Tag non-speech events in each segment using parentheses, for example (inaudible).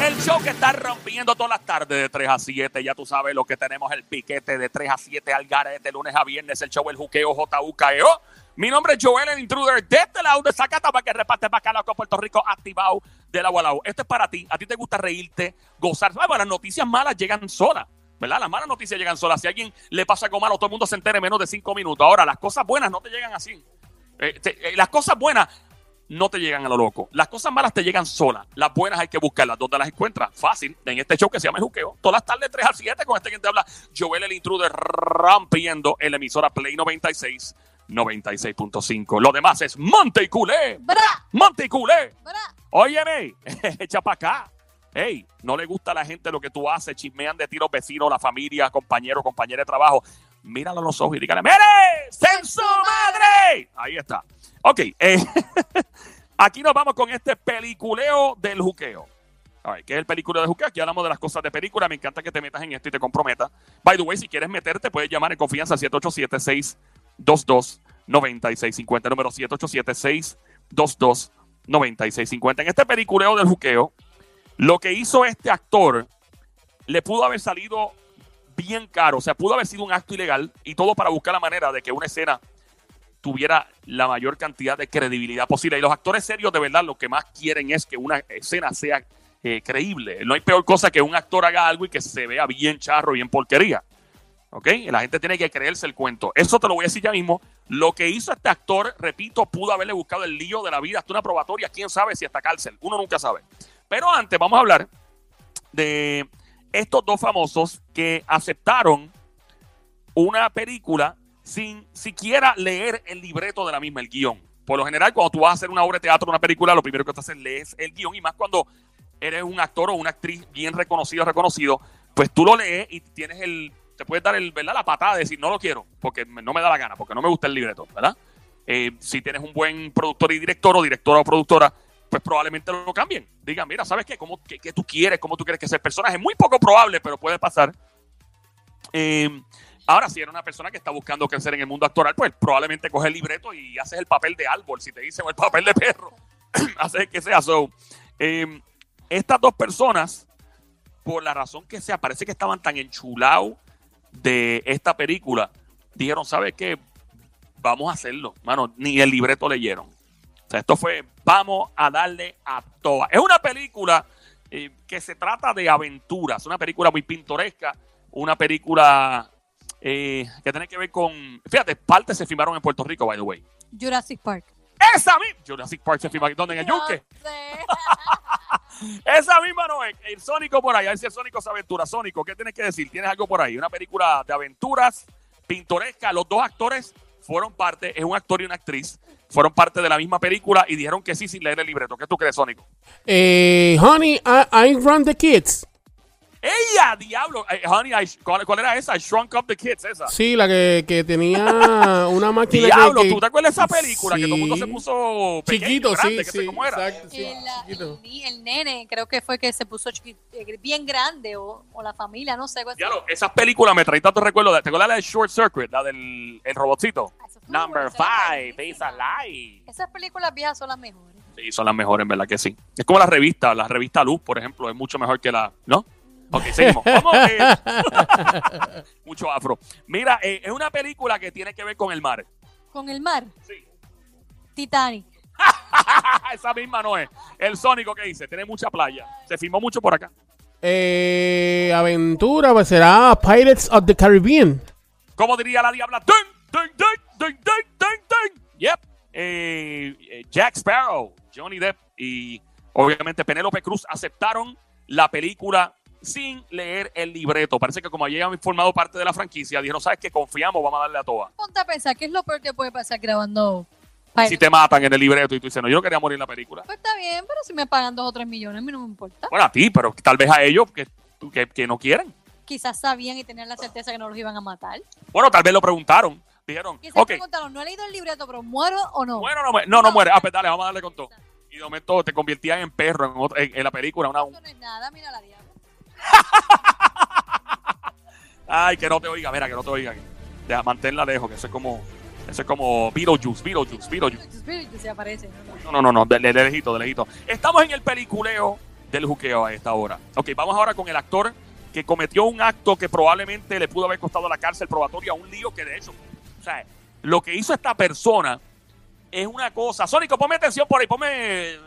El show que está rompiendo todas las tardes de 3 a 7. Ya tú sabes lo que tenemos, el piquete de 3 a 7 al garete, lunes a viernes, el show El Juqueo JUKEO. Mi nombre es Joel, el intruder de este lado de Zacatau que reparte bacalao con Puerto Rico activado del agua al lado. Esto es para ti. A ti te gusta reírte, gozar. Bueno, las noticias malas llegan solas. ¿Verdad? Las malas noticias llegan solas. Si a alguien le pasa algo malo, todo el mundo se entere en menos de cinco minutos. Ahora, las cosas buenas no te llegan así. Eh, te- eh, las cosas buenas no te llegan a lo loco. Las cosas malas te llegan solas. Las buenas hay que buscarlas. ¿Dónde las encuentras? Fácil. En este show que se llama El Juqueo. Todas las tardes 3 a 7 con este que te habla. Joel el intruder rompiendo en la emisora Play 96, 96.5. Lo demás es Monte y Culé. ¡Bra! Monte y Culé. ¡Bra! Óyeme, (laughs) echa para acá. Ey, no le gusta a la gente lo que tú haces, chismean de ti los vecinos, la familia, compañeros, compañeras de trabajo. Míralo a los ojos y dígale, ¡Mire! ¡Sen su madre! Ahí está. Ok, eh, (laughs) aquí nos vamos con este peliculeo del juqueo. A ver, ¿qué es el peliculeo del juqueo? Aquí hablamos de las cosas de película. Me encanta que te metas en esto y te comprometas. By the way, si quieres meterte, puedes llamar en confianza al 787-622-9650. Número 787-622-9650. En este peliculeo del juqueo, lo que hizo este actor le pudo haber salido bien caro. O sea, pudo haber sido un acto ilegal y todo para buscar la manera de que una escena tuviera la mayor cantidad de credibilidad posible. Y los actores serios, de verdad, lo que más quieren es que una escena sea eh, creíble. No hay peor cosa que un actor haga algo y que se vea bien charro, bien porquería. ¿Ok? La gente tiene que creerse el cuento. Eso te lo voy a decir ya mismo. Lo que hizo este actor, repito, pudo haberle buscado el lío de la vida hasta una probatoria. Quién sabe si hasta cárcel. Uno nunca sabe. Pero antes, vamos a hablar de estos dos famosos que aceptaron una película sin siquiera leer el libreto de la misma, el guion. Por lo general, cuando tú vas a hacer una obra de teatro, una película, lo primero que tú haces es lees el guion y más cuando eres un actor o una actriz bien reconocido, reconocido, pues tú lo lees y tienes el, te puedes dar el, ¿verdad? la patada de decir no lo quiero, porque no me da la gana, porque no me gusta el libreto, ¿verdad? Eh, si tienes un buen productor y director o directora o productora, pues probablemente lo cambien. Digan, mira, ¿sabes qué? ¿Cómo, qué, tú quieres? ¿Cómo tú quieres que sea el personaje? Muy poco probable, pero puede pasar. Eh, ahora, si eres una persona que está buscando crecer en el mundo actoral, pues probablemente coges el libreto y haces el papel de árbol, si te dicen, o el papel de perro. (laughs) haces que sea. So, eh, estas dos personas, por la razón que sea, parece que estaban tan enchulados de esta película, dijeron, ¿sabes qué? Vamos a hacerlo. Mano, ni el libreto leyeron. O sea, esto fue, vamos a darle a toa. Es una película eh, que se trata de aventuras, una película muy pintoresca, una película eh, que tiene que ver con, fíjate, partes se filmaron en Puerto Rico, by the way. Jurassic Park. Esa misma, Jurassic Park se filmó, ¿dónde? En el Yunque. (laughs) Esa misma no es. El Sónico por ahí. A ver si el Sónico se aventura. Sónico, ¿qué tienes que decir? ¿Tienes algo por ahí? Una película de aventuras pintoresca. Los dos actores fueron parte, es un actor y una actriz, fueron parte de la misma película y dijeron que sí sin leer el libreto. ¿Qué tú crees, Sónico? Eh, honey, I, I run the kids. ¡Ella, diablo! Eh, honey, I- ¿cuál, cuál era esa? I Shrunk Up the Kids, esa. Sí, la que, que tenía (laughs) una máquina Diablo, que, que- ¿tú te acuerdas de esa película? Que todo el mundo se puso pequeño, chiquito, grande, sí, que sí, sé cómo era. exacto, sí, El, chiquito. el ni- el nene creo que fue que se puso chiqui- eh, bien grande o, o la familia, no sé. Diablo, esas películas me traen tantos recuerdos. ¿Te acuerdas la de Short Circuit? La del el robotcito. Ah, Number five. Base Alive. Esas películas viejas son las mejores. Sí, son las mejores, en verdad que sí. Es como la revista, la revista Luz, por ejemplo, es mucho mejor que la, ¿no? Ok, seguimos. Vamos. eh. (laughs) mucho afro. Mira, eh, es una película que tiene que ver con el mar. Con el mar, Sí. Titanic. (laughs) Esa misma no es. El Sónico que dice, tiene mucha playa. Se filmó mucho por acá. Eh, aventura, pues será Pirates of the Caribbean. ¿Cómo diría la diabla? ¡Dun, dun, dun! Yep. Eh, eh, Jack Sparrow, Johnny Depp y obviamente Penélope Cruz aceptaron la película sin leer el libreto. Parece que como ya habían formado parte de la franquicia, dijeron, ¿sabes qué? Confiamos, vamos a darle a toa. Ponte a pensar, ¿qué es lo peor que puede pasar grabando Si te matan en el libreto y tú dices, no, yo no quería morir en la película. Pues está bien, pero si me pagan dos o tres millones, a mí no me importa. Bueno, a ti, pero tal vez a ellos que, que, que no quieren. Quizás sabían y tenían la certeza que no los iban a matar. Bueno, tal vez lo preguntaron. Dijeron, Quizás ok, preguntaron, no he leído el libreto, pero ¿muero o no? bueno, no, muere. no, no muere. Ah, pues dale, vamos a darle con todo. Y de momento te convertían en perro en, otra- en, en la película. Una, no es nada, mira la. Ay, que no te oiga, mira, que no te oiga. Deja, manténla lejos, que eso es como. Ese es como Beetlejuice, Beetlejuice, Beetlejuice. Espíritu se aparece. ¿no? No, no, no, de, de, de lejito, de lejito. Estamos en el peliculeo del juqueo a esta hora. Ok, vamos ahora con el actor que cometió un acto que probablemente le pudo haber costado la cárcel probatoria, un lío que de hecho, o sea, lo que hizo esta persona es una cosa. Sónico, ponme atención por ahí, ponme, eh,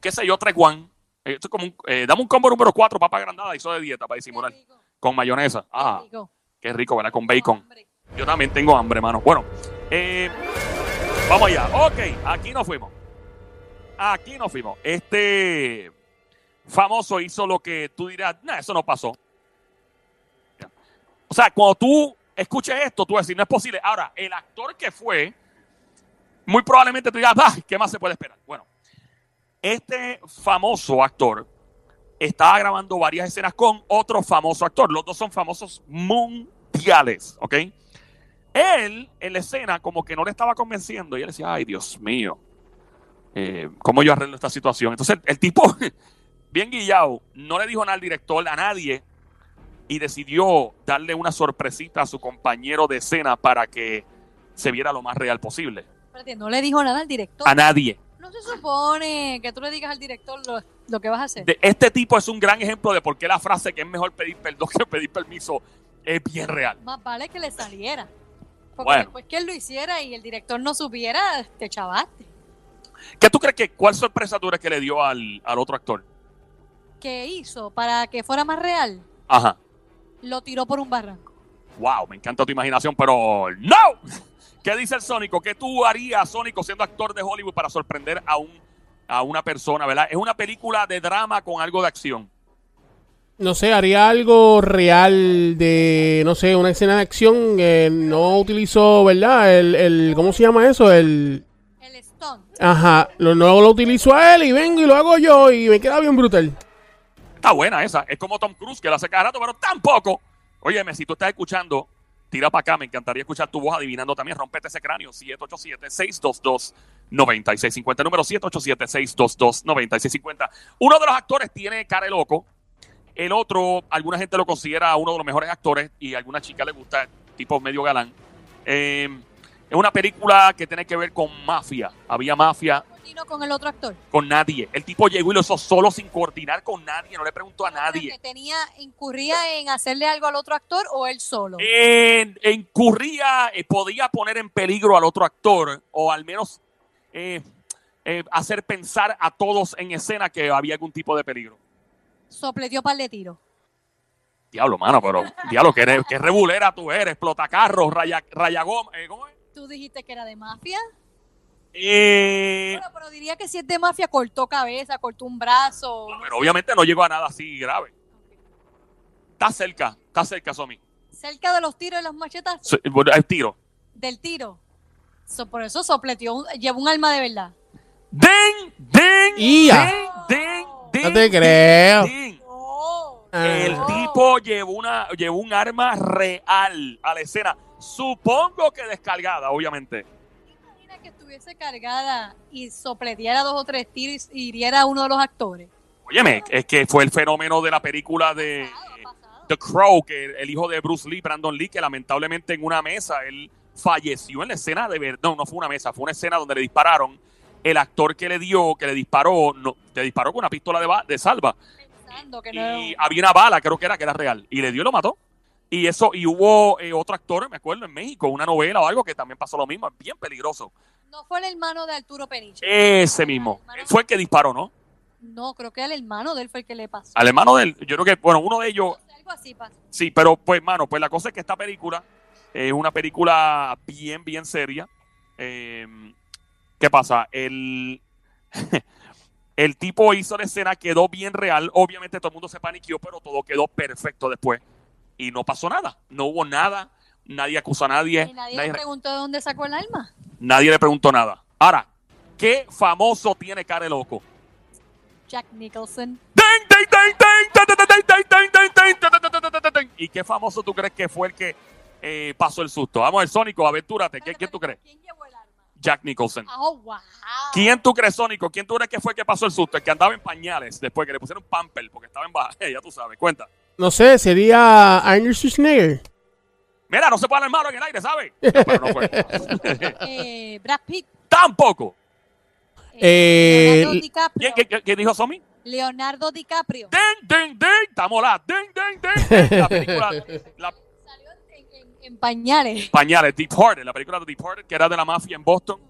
qué sé yo. Eh, Esto es como un, eh, dame un combo número 4, papa agrandada, hizo de dieta para disimular. Con mayonesa. Ah, qué rico. qué rico, ¿verdad? Con bacon. Yo también tengo hambre, mano. Bueno, eh, vamos allá. Ok, aquí nos fuimos. Aquí nos fuimos. Este famoso hizo lo que tú dirás, no, eso no pasó. O sea, cuando tú escuches esto, tú vas a decir, no es posible. Ahora, el actor que fue, muy probablemente tú digas, ah, ¿qué más se puede esperar? Bueno, este famoso actor estaba grabando varias escenas con otro famoso actor. Los dos son famosos mundiales, ¿ok? Él, en la escena, como que no le estaba convenciendo y él decía, ay, Dios mío, eh, ¿cómo yo arreglo esta situación? Entonces, el, el tipo, (laughs) bien guillado, no le dijo nada al director, a nadie, y decidió darle una sorpresita a su compañero de escena para que se viera lo más real posible. No le dijo nada al director. A nadie. No se supone que tú le digas al director lo, lo que vas a hacer. De- este tipo es un gran ejemplo de por qué la frase que es mejor pedir perdón (laughs) que pedir permiso es bien real. Más vale que le saliera. Porque Bueno. después que él lo hiciera y el director no supiera, te chavaste. ¿Qué tú crees que, cuál sorpresa tú crees que le dio al, al otro actor? ¿Qué hizo para que fuera más real? Ajá. Lo tiró por un barranco. Wow, me encanta tu imaginación, pero ¡no! ¿Qué dice el Sónico? ¿Qué tú harías, Sónico, siendo actor de Hollywood para sorprender a, un, a una persona, verdad? Es una película de drama con algo de acción. No sé, haría algo real de, no sé, una escena de acción. eh, no utilizó, ¿verdad? El, el, ¿cómo se llama eso? El, El stunt. ajá, lo, no lo utilizo a él y vengo y lo hago yo y me queda bien brutal. Está buena esa. Es como Tom Cruise, que lo hace cada rato, pero tampoco. Óyeme, si tú estás escuchando, tira para acá. Me encantaría escuchar tu voz adivinando también. Rompete ese cráneo. 787-622-9650. Número 787-622-9650. Uno de los actores tiene cara de loco. El otro, alguna gente lo considera uno de los mejores actores y a alguna chica le gusta, tipo medio galán. Eh, es una película que tiene que ver con mafia. Había mafia Continuó con el otro actor. con nadie. El tipo llegó y lo hizo solo sin coordinar con nadie. No le preguntó a Que nadie. tenía, incurría en hacerle algo al otro actor o él solo. En- incurría, eh, podía poner en peligro al otro actor o al menos eh, eh, hacer pensar a todos en escena que había algún tipo de peligro. Sopletió par de tiros. Diablo, mano, pero diablo, que, eres- que rebulera tú eres, explotacarros, raya, eh, ¿cómo es? Tú dijiste que era de mafia. Eh, Bueno, pero diría que si es de mafia, cortó cabeza, cortó un brazo. no pero obviamente no llegó a nada así grave. Está cerca, está cerca, Somi. Cerca de los tiros y los machetazos So- bueno, El tiro. del tiro. So, por eso sopletió, un- llevó un alma de verdad. ¡Den! ¡Den! ¡Ia! ¡Den! ¡Den! ¡Den! No te creo. ¡Den! No. El Ah. tipo llevó una llevó un arma real a la escena. Supongo que descargada, obviamente. Estuviese cargada y sopletiera dos o tres tiros y hiriera a uno de los actores. Óyeme, es que fue el fenómeno de la película de Pasado, pasado. The Crow, que el hijo de Bruce Lee, Brandon Lee, que lamentablemente en una mesa él falleció en la escena de verdad. No, no fue una mesa, fue una escena donde le dispararon. El actor que le dio, que le disparó, no, le disparó con una pistola de, salva. Pensando que no y había una bala, creo que era, que era real. Y le dio y lo mató. Y eso, y hubo eh, otro actor, me acuerdo, en México, una novela o algo que también pasó lo mismo, es bien peligroso. no fue el hermano de Arturo Peniche. Ese mismo. El Fue el que disparó, ¿no? No, creo que el hermano de él fue el que le pasó. Al hermano de él, yo creo que, bueno, uno de ellos, No sé, algo así pasó. sí, pero pues, mano, pues la cosa es que esta película es una película bien, bien seria. Eh, ¿Qué pasa? El, (laughs) el tipo hizo la escena, quedó bien real. Obviamente todo el mundo se paniqueó, pero todo quedó perfecto después y no pasó nada, no hubo nada, nadie acusó a nadie. ¿Y nadie, le preguntó de dónde sacó el alma. Nadie le preguntó nada. Ahora, ¿qué famoso tiene cara de loco? Jack Nicholson. ¿Y qué famoso tú crees que fue el que pasó el susto? Vamos, el Sónico, aventúrate. ¿Quién, ¿Quién tú crees? ¿Quién llevó el arma? Jack Nicholson. ¿Quién tú crees, Sónico? ¿Quién tú crees que fue el que pasó el susto? El que andaba en pañales después que le pusieron pamper porque estaba en baja. ya tú sabes, cuenta. No sé, sería Arnold Schwarzenegger. Mira, no se puede hablar malo en el aire, ¿sabes? No, pero no fue. (laughs) Eh, Brad Pitt. Tampoco. Eh, Leonardo DiCaprio. ¿Quién, quién- quién dijo Somi? Leonardo DiCaprio. Ding, ding, ding. Estamos la. Ding, ding, ding. ding. La película. La, Salió en, en- en pañales. Pañales, Departed, la película de Departed, que era de la mafia en Boston.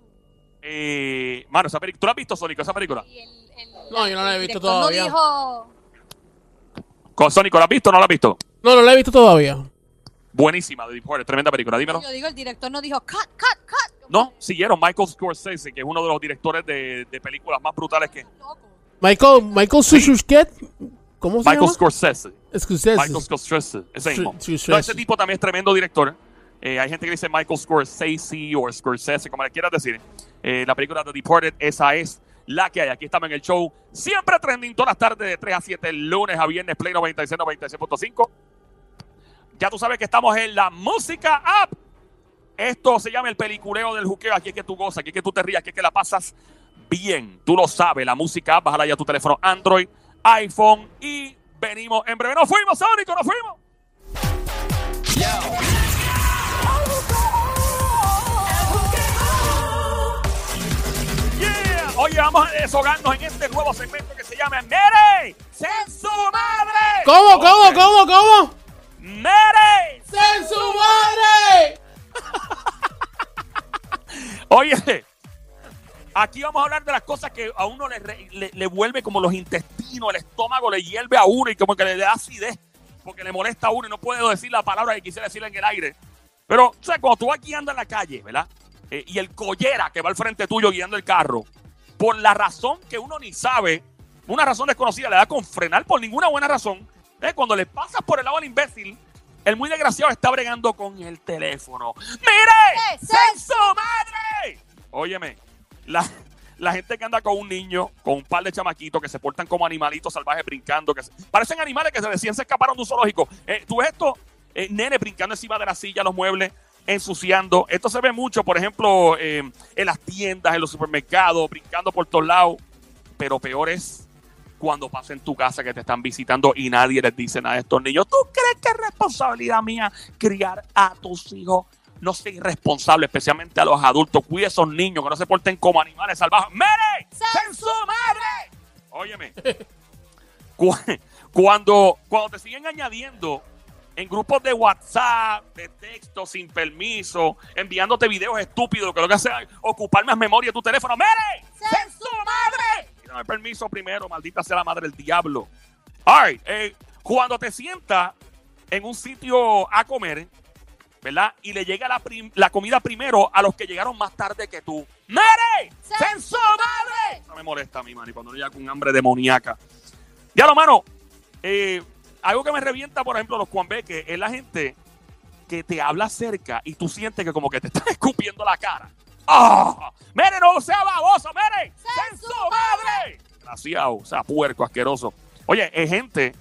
Eh, mano, esa película. ¿Tú la has visto, Sónico, esa película? Y el- el- No, yo no la he visto todavía. No dijo. Con Sónico, ¿la has visto o no la has visto? No, no la he visto todavía. Buenísima, de Departed, tremenda película, dímelo. Yo digo, el director no dijo cut, cut, cut. No, siguieron Michael Scorsese, que es uno de los directores de, de películas más brutales que. Michael, Michael Sushushket. ¿Cómo se Michael llama? Scorsese. Scorsese. Michael Scorsese, ese mismo. No, ese tipo también es tremendo director. Eh, hay gente que dice Michael Scorsese o Scorsese, como le quieras decir. Eh, la película The Departed, esa es la que hay. Aquí estamos en el show. Siempre trending todas las tardes de 3 a 7, lunes a viernes, Play 96, 96.5. Ya tú sabes que estamos en la música app. Esto se llama el peliculeo del juqueo. Aquí es que tú gozas, aquí es que tú te rías, aquí es que la pasas bien. Tú lo sabes, la música app. Bájala ya tu teléfono Android, iPhone y venimos en breve. ¡Nos fuimos, Sónico! ¡Nos fuimos! Yeah. Oye, vamos a deshogarnos en este nuevo segmento que se llama Mere, ¡Sen su madre! ¿Cómo, cómo, cómo, cómo? ¡Mere! ¡Sen su madre! (laughs) Oye, aquí vamos a hablar de las cosas que a uno le, le vuelve como los intestinos, el estómago le hierve a uno y como que le da acidez, porque le molesta a uno y no puedo decir la palabra que quisiera decir en el aire. Pero, o sea, cuando tú vas guiando en la calle, ¿verdad? Eh, y el collera que va al frente tuyo guiando el carro, por la razón que uno ni sabe, una razón desconocida, le da con frenar por ninguna buena razón. ¿eh? Cuando le pasas por el lado al imbécil, el muy desgraciado está bregando con el teléfono. ¡Mire! ¡Eh, ¡Sen su madre! Óyeme, la, la gente que anda con un niño, con un par de chamaquitos que se portan como animalitos salvajes brincando, que se- parecen animales que se decían se escaparon de un zoológico. Eh, Tú ves esto, eh, nene brincando encima de la silla, los muebles, ensuciando. Esto se ve mucho, por ejemplo, eh, en las tiendas, en los supermercados, brincando por todos lados. Pero peor es cuando pasa en tu casa que te están visitando y nadie les dice nada a estos niños. ¿Tú crees que es responsabilidad mía criar a tus hijos? No sea irresponsable, especialmente a los adultos. Cuide a esos niños que no se porten como animales salvajes. ¡Mere! ¡Sen su madre! Óyeme. (laughs) Cu- Cuando, cuando te siguen añadiendo en grupos de WhatsApp, de texto, sin permiso, enviándote videos estúpidos, que lo que hace es ocupar más memoria de tu teléfono. ¡Mere! ¡Sen su madre! Dame permiso primero, maldita sea la madre del diablo. All right, eh, cuando te sientas en un sitio a comer, ¿verdad? Y le llega la, la comida primero a los que llegaron más tarde que tú. ¡Mere! ¡Sen su madre! No me molesta a mí, man, y cuando llega con hambre demoníaca. Ya lo, mano, eh, algo que me revienta, por ejemplo, los cuambeques, es la gente que te habla cerca y tú sientes que como que te están (laughs) escupiendo la cara. ¡Ah! ¡Mere, no sea baboso! ¡Mere! ¡Sen su madre! Desgraciado, o sea, puerco, asqueroso. Oye, es gente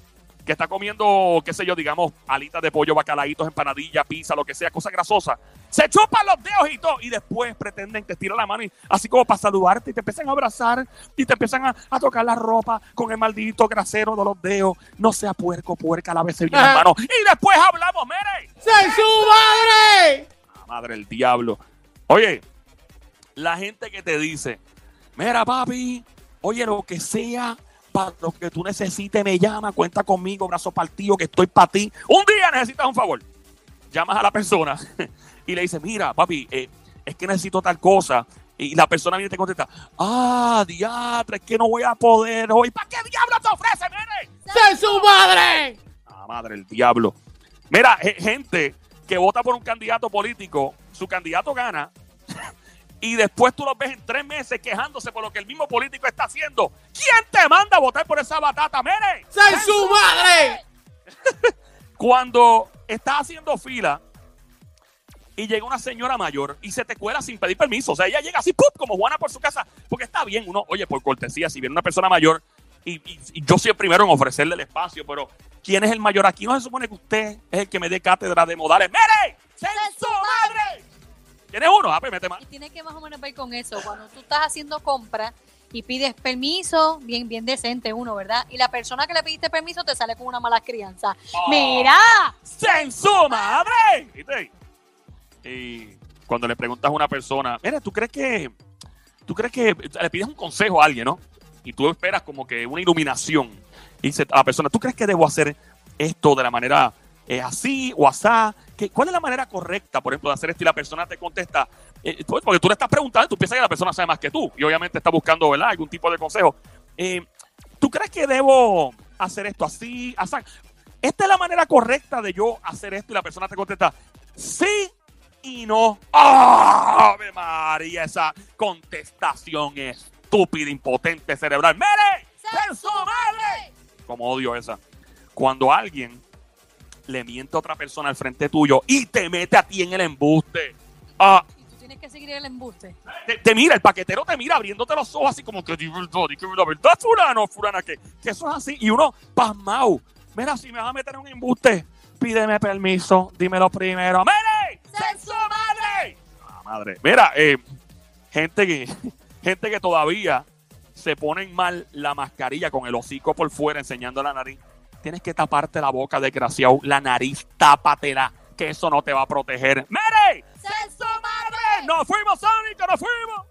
que está comiendo, qué sé yo, digamos, alitas de pollo, bacalaitos, empanadillas, pizza, lo que sea, cosa grasosa. Se chupan los dedos y todo. Y después pretenden que tiran la mano y así como para saludarte y te empiezan a abrazar y te empiezan a, a tocar la ropa con el maldito grasero de los dedos. No sea puerco, puerca, la bien las Ajá. manos. Y después hablamos, mire. ¡Sen su madre! La madre del diablo. Oye, la gente que te dice, mira papi, oye, lo que sea, para lo que tú necesites, me llama, cuenta conmigo, brazo partido, que estoy para ti. Un día necesitas un favor. Llamas a la persona (laughs) y le dices, mira, papi, eh, es que necesito tal cosa. Y la persona viene y te contesta, ah, diatra, es que no voy a poder hoy. ¿Para qué diablo te ofrece, nene? ¡Sen su madre! Ah, madre, el diablo. Mira, ge- gente que vota por un candidato político, su candidato gana, (laughs) y después tú los ves en tres meses quejándose por lo que el mismo político está haciendo. ¿Quién te manda a votar por esa batata? Mire, ¡Sen su madre! (laughs) cuando estás haciendo fila y llega una señora mayor y se te cuela sin pedir permiso. O sea, ella llega así, ¡pup! como Juana por su casa. Porque está bien, uno, oye, por cortesía, si viene una persona mayor, y, y- y yo soy el primero en ofrecerle el espacio, pero ¿quién es el mayor aquí? No se supone que usted es el que me dé cátedra de modales. ¡Mire! ¡Sen su madre! ¿Tienes uno? Ah, pues mete más. Y tiene que más o menos ver con eso. Cuando tú estás haciendo compras y pides permiso, bien, bien decente uno, ¿verdad? Y la persona que le pidiste permiso te sale con una mala crianza. Oh. ¡Mira! ¡En su madre! ¿Viste? Y cuando le preguntas a una persona, mira, ¿tú crees que, tú crees que le pides un consejo a alguien, ¿no? Y tú esperas como que una iluminación. Y dice a la persona, ¿tú crees que debo hacer esto de la manera eh, así o asá? ¿Qué- ¿Cuál es la manera correcta, por ejemplo, de hacer esto? Y la persona te contesta, eh, pues, porque tú le estás preguntando, tú piensas que la persona sabe más que tú. Y obviamente está buscando, ¿verdad? Algún tipo de consejo. Eh, ¿Tú crees que debo hacer esto así? Esta es la manera correcta de yo hacer esto y la persona te contesta, sí y no. ¡Ave María! Esa contestación estúpida, impotente, cerebral. ¡Mere! ¡En su madre! Como odio esa. Cuando alguien le miente a otra persona al frente tuyo y te mete a ti en el embuste. Ah, tienes que seguir el embuste. te, te mira, el paquetero te mira abriéndote los ojos así como que "Di verdad, que la verdad, fulano, fulana, que, que eso es así. Y uno, pasmao. Mira, si me vas a meter en un embuste, pídeme permiso, dímelo primero. ¡Mire! ¡Sen su madre! Ah, madre. Mira, eh, gente que, (laughs) gente que todavía se ponen mal la mascarilla con el hocico por fuera enseñando la nariz. Tienes que taparte la boca, desgraciado. La nariz, tápatela, que eso no te va a proteger. ¡Mire! ¡Sen su madre! ¡Nos fuimos, Sonic! ¡Nos fuimos!